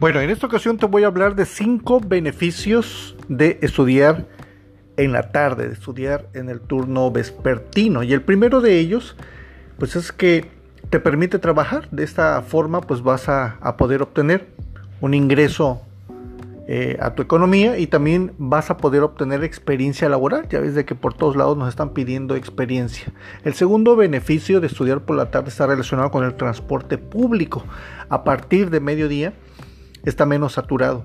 Bueno, en esta ocasión te voy a hablar de cinco beneficios de estudiar en la tarde, de estudiar en el turno vespertino. Y el primero de ellos, pues es que te permite trabajar. De esta forma, pues vas a, poder obtener un ingreso eh, a tu economía y también vas a poder obtener experiencia laboral. Ya ves de que por todos lados nos están pidiendo experiencia. El segundo beneficio de estudiar por la tarde está relacionado con el transporte público. A partir de mediodía, está menos saturado.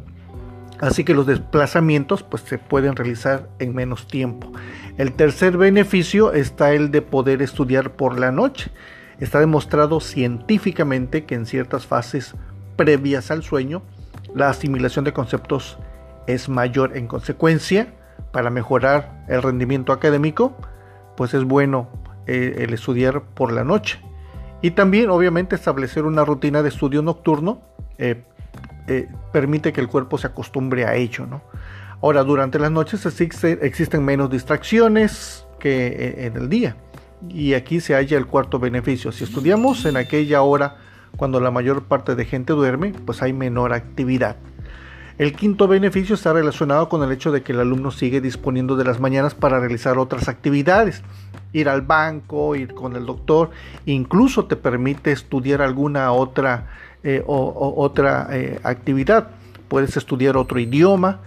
Así que los desplazamientos pues, se pueden realizar en menos tiempo. El tercer beneficio está el de poder estudiar por la noche. Está demostrado científicamente que en ciertas fases previas al sueño, la asimilación de conceptos es mayor. En consecuencia, para mejorar el rendimiento académico, pues es bueno eh, el estudiar por la noche. Y también, obviamente, establecer una rutina de estudio nocturno eh, eh, permite que el cuerpo se acostumbre a ello. ¿no? Ahora, durante las noches existen menos distracciones que e, en el día. Y aquí se halla el cuarto beneficio. Si estudiamos en aquella hora cuando la mayor parte de gente duerme, pues hay menor actividad. El quinto beneficio está relacionado con el hecho de que el alumno sigue disponiendo de las mañanas para realizar otras actividades, ir al banco, ir con el doctor, incluso te permite estudiar alguna otra eh, o, otra eh, actividad. Puedes estudiar otro idioma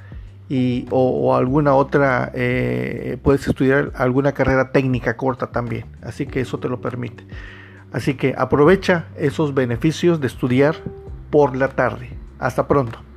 y, o, alguna otra, eh, puedes estudiar alguna carrera técnica corta también. Así que eso te lo permite. Así que aprovecha esos beneficios de estudiar por la tarde. Hasta pronto.